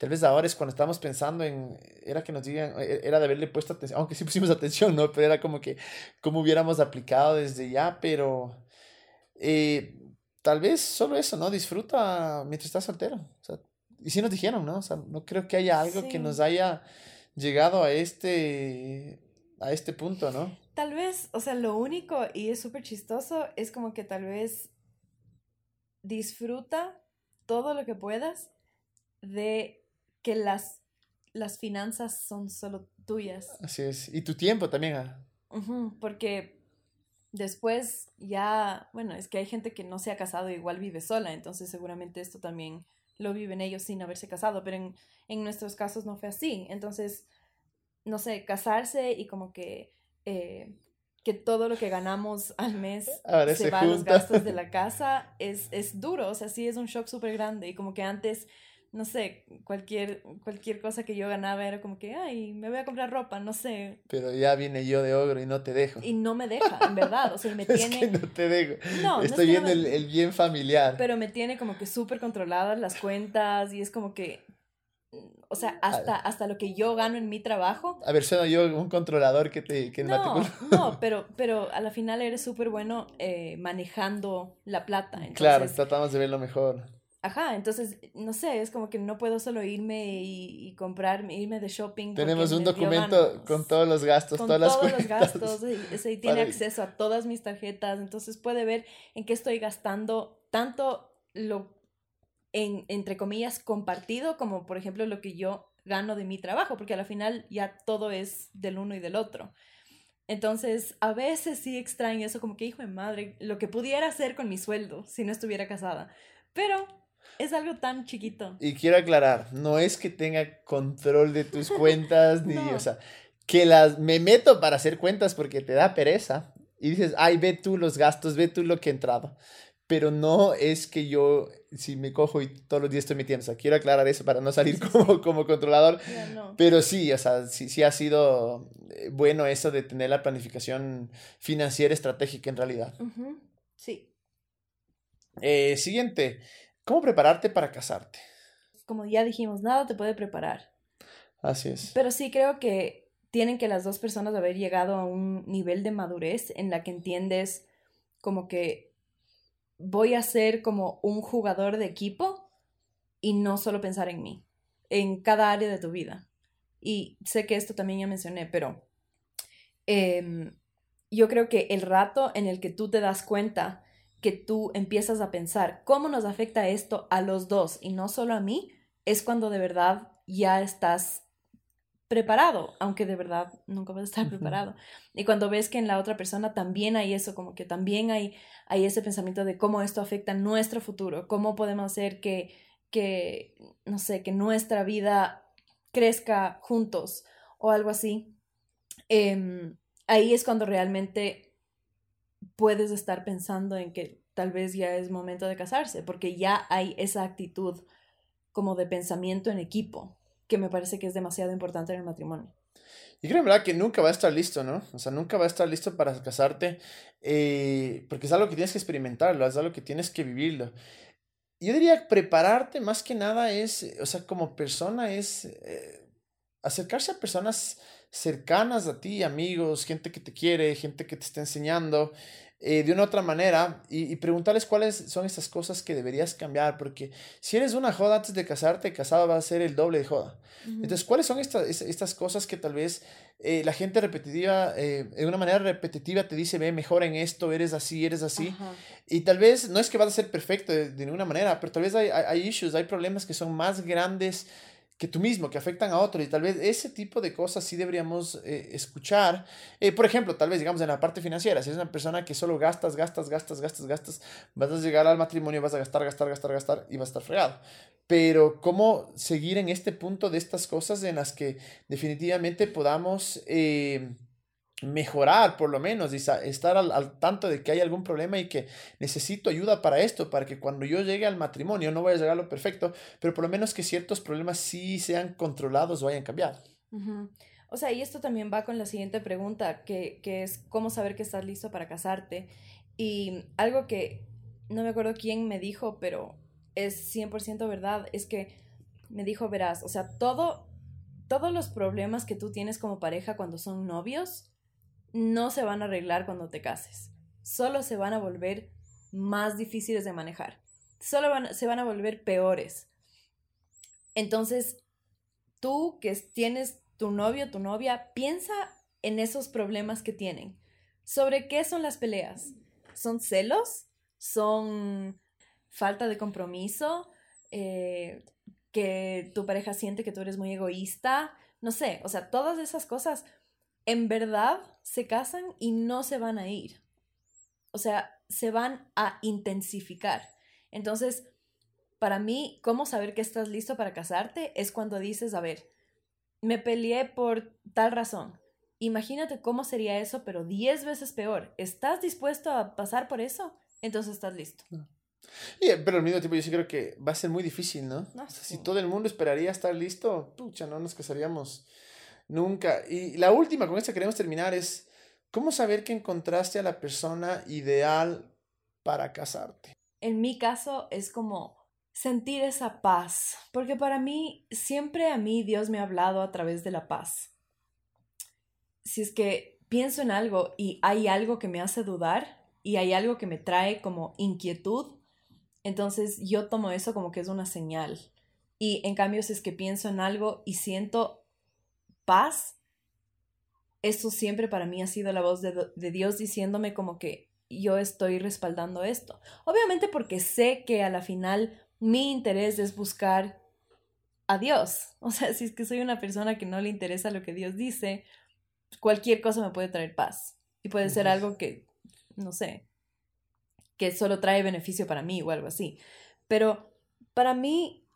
Tal vez ahora es cuando estamos pensando en, era que nos digan, e, era de haberle puesto atención, aunque sí pusimos (laughs) atención, ¿no? Pero era como que, cómo hubiéramos aplicado desde ya, pero eh, tal vez solo eso, ¿no? Disfruta mientras estás soltero. O sea, y sí nos dijeron, ¿no? O sea, no creo que haya algo que nos haya llegado a este, a este punto, ¿no? Tal vez, o sea, lo único, y es súper chistoso, es como que tal vez disfruta todo lo que puedas de que las, las finanzas son solo tuyas. Así es, y tu tiempo también. Ah. porque después ya, bueno, es que hay gente que no se ha casado y igual vive sola, entonces seguramente esto también lo viven ellos sin haberse casado, pero en, en nuestros casos no fue así. Entonces, no sé, casarse y como que eh, que todo lo que ganamos al mes (laughs) se, va a los gastos de la (laughs) casa, es, es duro, o sea, sí es un shock súper grande y como que antes, no sé, cualquier, cualquier cosa que yo ganaba era como que, ay, me voy a comprar ropa, no sé. Pero ya viene yo de ogro y no te dejo. Y no me deja, en verdad, o sea, me tiene... (laughs) Es que no te dejo. No, Estoy viendo el, el bien familiar. Pero me tiene como que súper controladas las cuentas y es como que o sea, hasta, hasta lo que yo gano en mi trabajo. A ver, soy yo un controlador que te que No, no, (laughs) pero, pero a la final eres súper bueno eh, manejando la plata. claro, tratamos de ver lo mejor. Ajá, entonces, no sé, es como que no puedo solo irme y, y comprarme, irme de shopping. Tenemos un documento con todos los gastos, con todas todos los gastos, y, tiene acceso a todas mis tarjetas, entonces puede ver en qué estoy gastando tanto lo en, entre comillas, compartido, como por ejemplo lo que yo gano de mi trabajo, porque al final ya todo es del uno y del otro. Entonces, a veces sí extraño eso, como que hijo de madre, lo que pudiera hacer con mi sueldo si no estuviera casada. Pero es algo tan chiquito. Y quiero aclarar, no es que tenga control de tus (laughs) cuentas, ni, o sea, que las me meto para hacer cuentas porque te da pereza. Y dices, ay, ve tú los gastos, ve tú lo que he entrado pero no es que yo, si me cojo y todos los días estoy metiendo, o sea, quiero aclarar eso para no salir como, como controlador, pero sí, o sea, sí, sí ha sido eh, bueno eso de tener la planificación financiera estratégica en realidad. Sí. Eh, siguiente, ¿cómo prepararte para casarte? Como ya dijimos, nada te puede preparar. Así es. Pero sí creo que tienen que las dos personas haber llegado a un nivel de madurez en la que entiendes como que voy a ser como un jugador de equipo y no solo pensar en mí, en cada área de tu vida. Y sé que esto también ya mencioné, pero em, yo creo que el rato en el que tú te das cuenta que tú empiezas a pensar cómo nos afecta esto a los dos y no solo a mí, es cuando de verdad ya estás preparado, aunque de verdad nunca vas a estar preparado. Y cuando ves que en la otra persona también hay eso, como que también hay, hay ese pensamiento de cómo esto afecta nuestro futuro, cómo podemos hacer que, que, no sé, que nuestra vida crezca juntos o algo así, em, ahí es cuando realmente puedes estar pensando en que tal vez ya es momento de casarse, porque ya hay esa actitud como de pensamiento en equipo que me parece que es demasiado importante en el matrimonio. Y creo, ¿verdad? Que nunca va a estar listo, ¿no? O sea, nunca va a estar listo para casarte, eh, porque es algo que tienes que experimentarlo, es algo que tienes que vivirlo. Yo diría prepararte más que nada es, o sea, como persona es eh, acercarse a personas cercanas a ti, amigos, gente que te quiere, gente que te está enseñando, eh, de una otra manera y, preguntarles cuáles son estas cosas que deberías cambiar, porque si eres una joda antes de casarte, casado va a ser el doble de joda. Entonces, ¿cuáles son estas, estas cosas que tal vez eh, la gente repetitiva, eh, de una manera repetitiva te dice, ve, mejor en esto, eres así, eres así? Y tal vez, no es que vas a ser perfecto de, ninguna manera, pero tal vez hay, hay, issues, hay problemas que son más grandes que tú mismo, que afectan a otros. Y tal vez ese tipo de cosas sí deberíamos eh, escuchar. Eh, por ejemplo, tal vez, digamos, en la parte financiera, si es una persona que solo gastas, gastas, gastas, gastas, gastas, vas a llegar al matrimonio, vas a gastar, gastar, gastar, gastar y vas a estar fregado. Pero cómo seguir en este punto de estas cosas en las que definitivamente podamos... Eh, mejorar por lo menos y estar al, tanto de que hay algún problema y que necesito ayuda para esto, para que cuando yo llegue al matrimonio no vaya a llegar a lo perfecto, pero por lo menos que ciertos problemas sí sean controlados o hayan cambiado. O sea, y esto también va con la siguiente pregunta, que, que es cómo saber que estás listo para casarte. Y algo que no me acuerdo quién me dijo, pero es 100% verdad, es que me dijo, verás, o sea, todo, todos los problemas que tú tienes como pareja cuando son novios, no se van a arreglar cuando te cases. Solo se van a volver más difíciles de manejar. Solo se van a volver peores. Entonces, tú que tienes tu novio, tu novia, piensa en esos problemas que tienen. ¿Sobre qué son las peleas? ¿Son celos? ¿Son falta de compromiso? Eh, ¿Que tu pareja siente que tú eres muy egoísta? No sé, o sea, todas esas cosas en verdad se casan y no se van a ir. O sea, se van a intensificar. Entonces, para mí, ¿cómo saber que estás listo para casarte? Es cuando dices, a ver, me peleé por tal razón. Imagínate cómo sería eso, pero diez veces peor. ¿Estás dispuesto a pasar por eso? Entonces estás listo. pero al mismo tiempo yo sí creo que va a ser muy difícil, ¿no? Si todo el mundo esperaría estar listo, pucha, no nos casaríamos Nunca. Y la última con esta queremos terminar es, ¿cómo saber que encontraste a la persona ideal para casarte? En mi caso es como sentir esa paz, porque para mí, siempre a mí Dios me ha hablado a través de la paz. Si es que pienso en algo y hay algo que me hace dudar y hay algo que me trae como inquietud, entonces yo tomo eso como que es una señal. Y en cambio, si es que pienso en algo y siento paz, eso siempre para mí ha sido la voz de, Dios diciéndome como que yo estoy respaldando esto. Obviamente porque sé que a la final mi interés es buscar a Dios. (laughs) O sea, si es que soy una persona que no le interesa lo que Dios dice, cualquier cosa me puede traer paz. Y puede ser algo que, no sé, que solo trae beneficio para mí o algo así. Pero para mí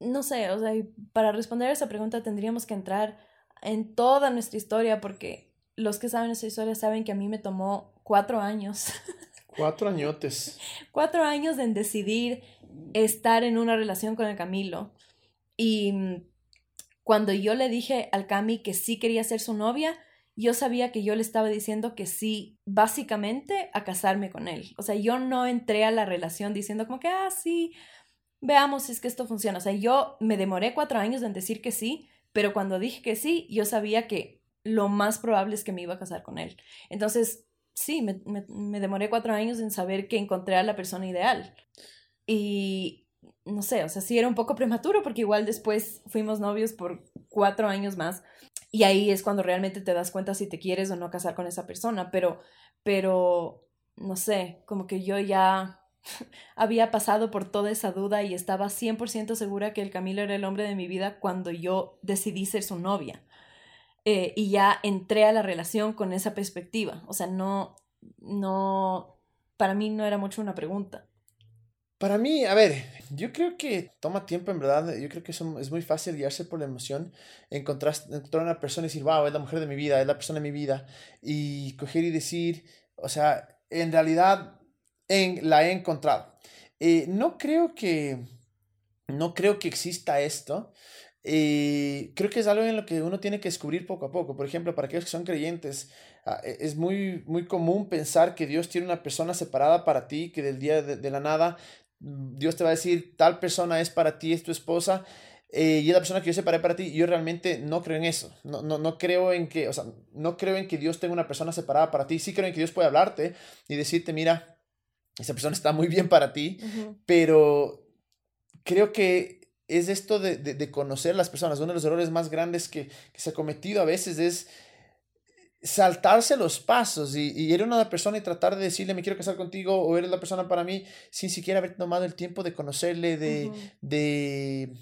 no sé, o sea, para responder a esa pregunta tendríamos que entrar en toda nuestra historia porque los que saben nuestra historia saben que a mí me tomó cuatro años. (laughs) Cuatro añotes. cuatro años en decidir estar en una relación con el Camilo. Y mm, cuando yo le dije al Cami que sí quería ser su novia, yo sabía que yo le estaba diciendo que sí, básicamente a casarme con él. O sea, yo no entré a la relación diciendo como que, ah, sí, veamos si es que esto funciona. O sea, yo me demoré cuatro años en decir que sí, pero cuando dije que sí, yo sabía que lo más probable es que me iba a casar con él. Entonces, sí, me, me, demoré cuatro años en saber que encontré a la persona ideal. Y no sé, o sea, sí era un poco prematuro porque igual después fuimos novios por cuatro años más. Y ahí es cuando realmente te das cuenta si te quieres o no casar con esa persona. Pero, pero, no sé, como que yo ya (laughs) había pasado por toda esa duda y estaba 100% segura que el Camilo era el hombre de mi vida cuando yo decidí ser su novia. Eh, y ya entré a la relación con esa perspectiva. O sea, no, no, para mí no era mucho una pregunta. Para mí, a ver, yo creo que toma tiempo en verdad, yo creo que es muy fácil guiarse por la emoción, encontrar, encontrar una persona y decir, wow, es la mujer de mi vida, es la persona de mi vida, y coger y decir, o sea, en realidad en, la he encontrado. Eh, no creo que, no creo que exista esto. Eh, creo que es algo en lo que uno tiene que descubrir poco a poco. Por ejemplo, para aquellos que son creyentes, ah, e, es muy, muy común pensar que Dios tiene una persona separada para ti, que del día de, la nada mm, Dios te va a decir, tal persona es para ti, es tu esposa. Eh, y es la persona que yo separé para ti. Yo realmente no creo en eso. No, no, no creo en que, o sea, no creo en que Dios tenga una persona separada para ti. Sí creo en que Dios puede hablarte y decirte, mira, esa persona está muy bien para ti, pero creo que es esto de, de, conocer a las personas. Uno de los errores más grandes que, que, se ha cometido a veces es saltarse los pasos y, y ir a una persona y tratar de decirle me quiero casar contigo o eres la persona para mí sin siquiera haber tomado el tiempo de conocerle, de, de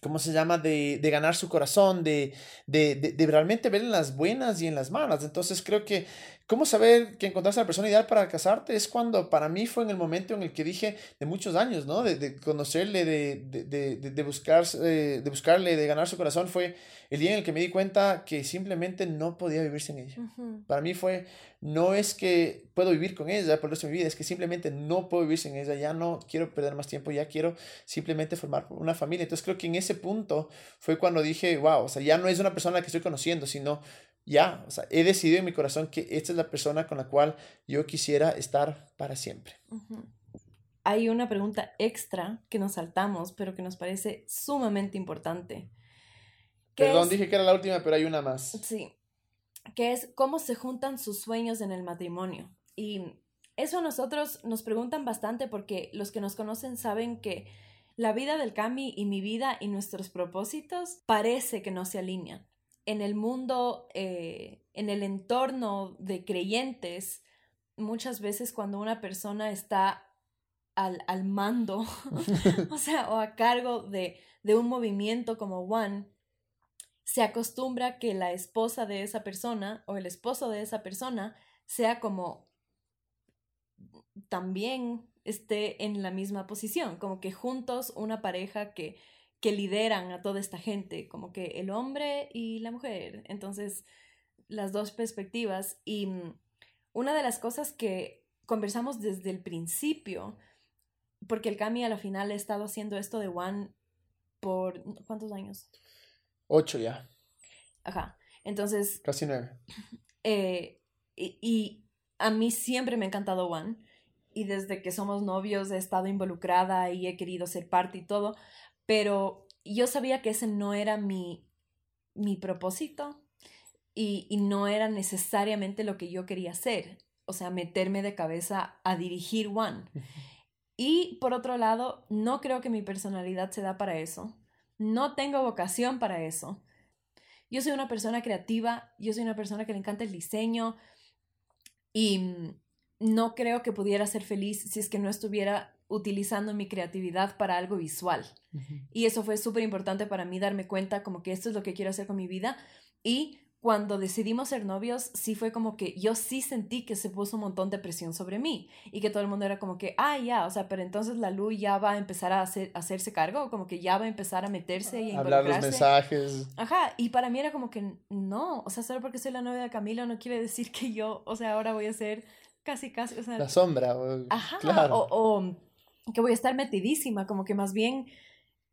¿cómo se llama? De, de ganar su corazón, de, de, realmente ver en las buenas y en las malas. Entonces creo que ¿Cómo saber que encontraste a la persona ideal para casarte? Es cuando para mí fue en el momento en el que dije, de muchos años, ¿no? De, de conocerle, de, de, de, buscar, eh, de buscarle, de ganar su corazón, fue el día en el que me di cuenta que simplemente no podía vivir sin ella. Para mí fue, no es que puedo vivir con ella por el resto de mi vida, es que simplemente no puedo vivir sin ella, ya no quiero perder más tiempo, ya quiero simplemente formar una familia. Entonces creo que en ese punto fue cuando dije, wow, o sea, ya no es una persona que estoy conociendo, sino ya, o sea, he decidido en mi corazón que esta es la persona con la cual yo quisiera estar para siempre. Hay una pregunta extra que nos saltamos, pero que nos parece sumamente importante. Perdón, dije que era la última, pero hay una más. Sí, que es cómo se juntan sus sueños en el matrimonio. Y eso a nosotros nos preguntan bastante porque los que nos conocen saben que la vida del Cami y mi vida y nuestros propósitos parece que no se alinean en el mundo, eh, en el entorno de creyentes, muchas veces cuando una persona está al, al mando, (laughs) o sea, o a cargo de, de un movimiento como One, se acostumbra que la esposa de esa persona o el esposo de esa persona sea como también esté en la misma posición, como que juntos una pareja que que lideran a toda esta gente, como que el hombre y la mujer. Entonces, las dos perspectivas. Y mm, una de las cosas que conversamos desde el principio, porque el Cami a la final ha estado haciendo esto de One por ¿cuántos años? Ocho ya. Ajá. Entonces. Casi nueve. (laughs) Eh, y, y, a mí siempre me ha encantado One. Y desde que somos novios he estado involucrada y he querido ser parte y todo pero yo sabía que ese no era mi, mi propósito y, y no era necesariamente lo que yo quería hacer, o sea, meterme de cabeza a dirigir One. Y por otro lado, no creo que mi personalidad se da para eso. No tengo vocación para eso. Yo soy una persona creativa, yo soy una persona que le encanta el diseño y no creo que pudiera ser feliz si es que no estuviera utilizando mi creatividad para algo visual. Y eso fue súper importante para mí darme cuenta como que esto es lo que quiero hacer con mi vida. Y cuando decidimos ser novios, sí fue como que yo sí sentí que se puso un montón de presión sobre mí y que todo el mundo era como que, ah, ya, o sea, pero entonces la luz ya va a empezar a, hacer, hacerse cargo, como que ya va a empezar a meterse y a hablar los mensajes. Ajá, y para mí era como que no, o sea, solo porque soy la novia de Camilo no quiere decir que yo, o sea, ahora voy a ser casi, casi, o sea... La sombra, ajá, claro. o que voy a estar metidísima, como que más bien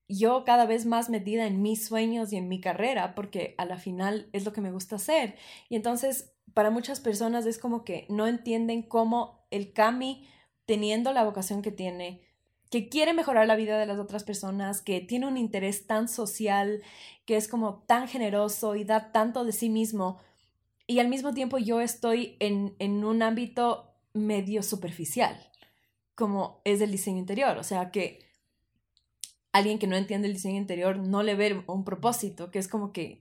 yo cada vez más metida en mis sueños y en mi carrera, porque a la final es lo que me gusta hacer. Y entonces, para muchas personas es como que no entienden cómo el Cami, teniendo la vocación que tiene, que quiere mejorar la vida de las otras personas, que tiene un interés tan social, que es como tan generoso y da tanto de sí mismo, y al mismo tiempo yo estoy en, en un ámbito medio superficial como es el diseño interior. O sea, que alguien que no entiende el diseño interior no le ve un propósito, que es como que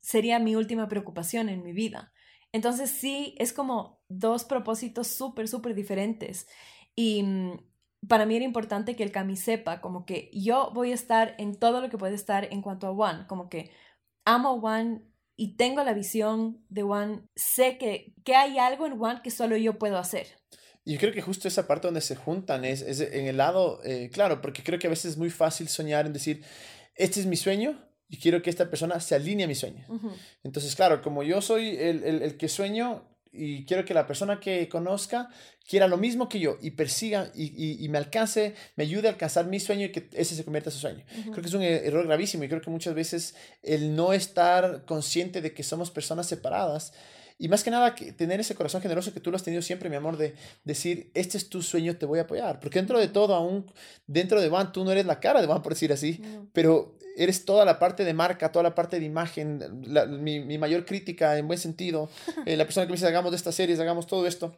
sería mi última preocupación en mi vida. Entonces sí, es como dos propósitos súper, súper diferentes. Y mm, para mí era importante que el Cami sepa como que yo voy a estar en todo lo que puede estar en cuanto a One, como que amo One y tengo la visión de One, sé que, que hay algo en One que solo yo puedo hacer. Y yo creo que justo esa parte donde se juntan es, es en el lado, eh, claro, porque creo que a veces es muy fácil soñar en decir, este es mi sueño y quiero que esta persona se alinee a mi sueño. Entonces, claro, como yo soy el, el, el, que sueño y quiero que la persona que conozca quiera lo mismo que yo y persiga y, y, y me alcance, me ayude a alcanzar mi sueño y que ese se convierta en su sueño. Creo que es un e, error gravísimo y creo que muchas veces el no estar consciente de que somos personas separadas y más que nada, que tener ese corazón generoso que tú lo has tenido siempre, mi amor, de decir, este es tu sueño, te voy a apoyar. Porque dentro de todo, aún dentro de Van, tú no eres la cara de Van, por decir así, pero eres toda la parte de marca, toda la parte de imagen, mi, mi, mayor crítica en buen sentido, (laughs) eh, la persona que me dice, hagamos de estas series, hagamos todo esto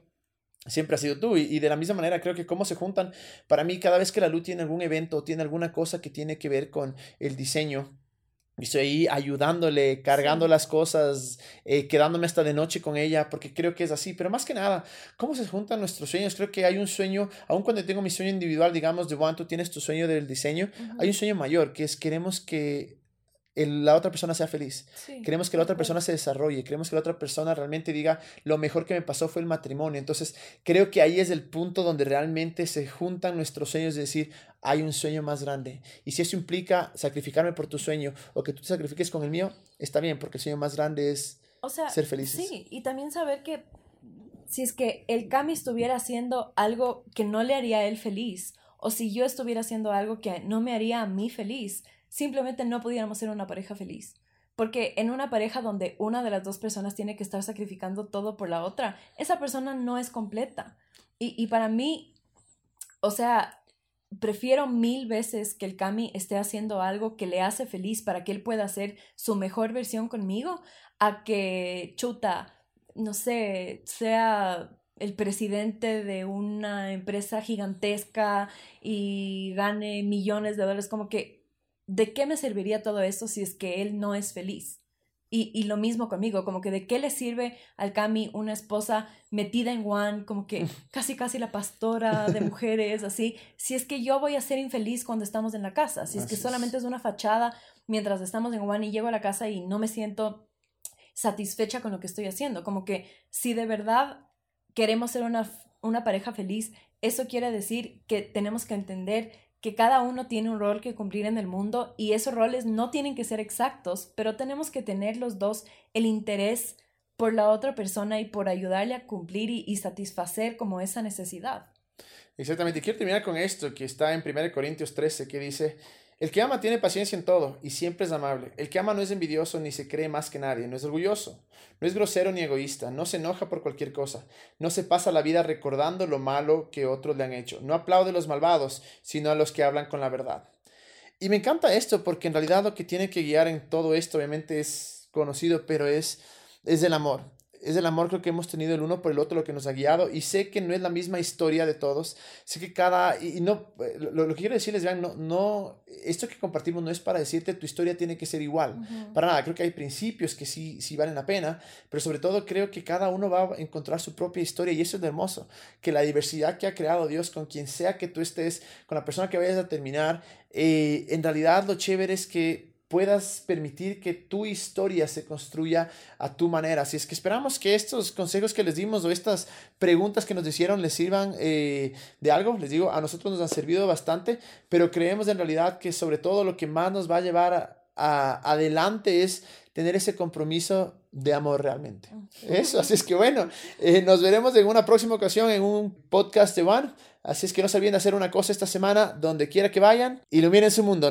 siempre ha sido tú. Y, y, de la misma manera creo que cómo se juntan, para mí cada vez que la luz tiene algún evento, tiene alguna cosa que tiene que ver con el diseño, estoy ahí ayudándole, cargando las cosas, eh, quedándome hasta de noche con ella, porque creo que es así. Pero más que nada, ¿cómo se juntan nuestros sueños? Creo que hay un sueño, aun cuando tengo mi sueño individual, digamos, de Juan, tú tienes tu sueño del diseño, hay un sueño mayor, que es queremos que la otra persona sea feliz. queremos que la otra persona se desarrolle, queremos que la otra persona realmente diga, lo mejor que me pasó fue el matrimonio. Entonces, creo que ahí es el punto donde realmente se juntan nuestros sueños, de decir, hay un sueño más grande. Y si eso implica sacrificarme por tu sueño o que tú te sacrifiques con el mío, está bien, porque el sueño más grande es ser felices. Sí, y también saber que si es que el Cami estuviera haciendo algo que no le haría a él feliz, o si yo estuviera haciendo algo que no me haría a mí feliz, simplemente no pudiéramos ser una pareja feliz. Porque en una pareja donde una de las dos personas tiene que estar sacrificando todo por la otra, esa persona no es completa. Y, y para mí, o sea, prefiero mil veces que el Cami esté haciendo algo que le hace feliz para que él pueda hacer su mejor versión conmigo, a que chuta, no sé, sea el presidente de una empresa gigantesca y gane millones de dólares, como que ¿de qué me serviría todo esto si es que él no es feliz? Y, y, lo mismo conmigo, como que de qué le sirve al Cami una esposa metida en One, como que casi casi la pastora de (laughs) mujeres, así, si es que yo voy a ser infeliz cuando estamos en la casa, si es que solamente es una fachada mientras estamos en One y llego a la casa y no me siento satisfecha con lo que estoy haciendo, como que si de verdad queremos ser una, una pareja feliz, eso quiere decir que tenemos que entender que cada uno tiene un rol que cumplir en el mundo y esos roles no tienen que ser exactos, pero tenemos que tener los dos el interés por la otra persona y por ayudarle a cumplir y, satisfacer como esa necesidad. Exactamente. Quiero terminar con esto que está en 1 Corintios 13, que dice, el que ama tiene paciencia en todo y siempre es amable. El que ama no es envidioso ni se cree más que nadie, no es orgulloso, no es grosero ni egoísta, no se enoja por cualquier cosa, no se pasa la vida recordando lo malo que otros le han hecho, no aplaude a los malvados, sino a los que hablan con la verdad. Y me encanta esto porque en realidad lo que tiene que guiar en todo esto obviamente es conocido, pero es, es el amor es el amor creo que hemos tenido el uno por el otro lo que nos ha guiado y sé que no es la misma historia de todos, sé que cada, y, no, lo, que quiero decirles, vean, no, no, esto que compartimos no es para decirte tu historia tiene que ser igual, para nada, creo que hay principios que sí, sí valen la pena, pero sobre todo creo que cada uno va a encontrar su propia historia y eso es hermoso, que la diversidad que ha creado Dios con quien sea que tú estés, con la persona que vayas a terminar, eh, en realidad lo chévere es que puedas permitir que tu historia se construya a tu manera. Así es que esperamos que estos consejos que les dimos o estas preguntas que nos hicieron les sirvan eh, de algo. Les digo, a nosotros nos han servido bastante, pero creemos en realidad que sobre todo lo que más nos va a llevar a, adelante es tener ese compromiso de amor realmente. Eso, así es que bueno, eh, nos veremos en una próxima ocasión en un podcast de One. Así es que no se olviden de hacer una cosa esta semana, donde quiera que vayan, iluminen su mundo.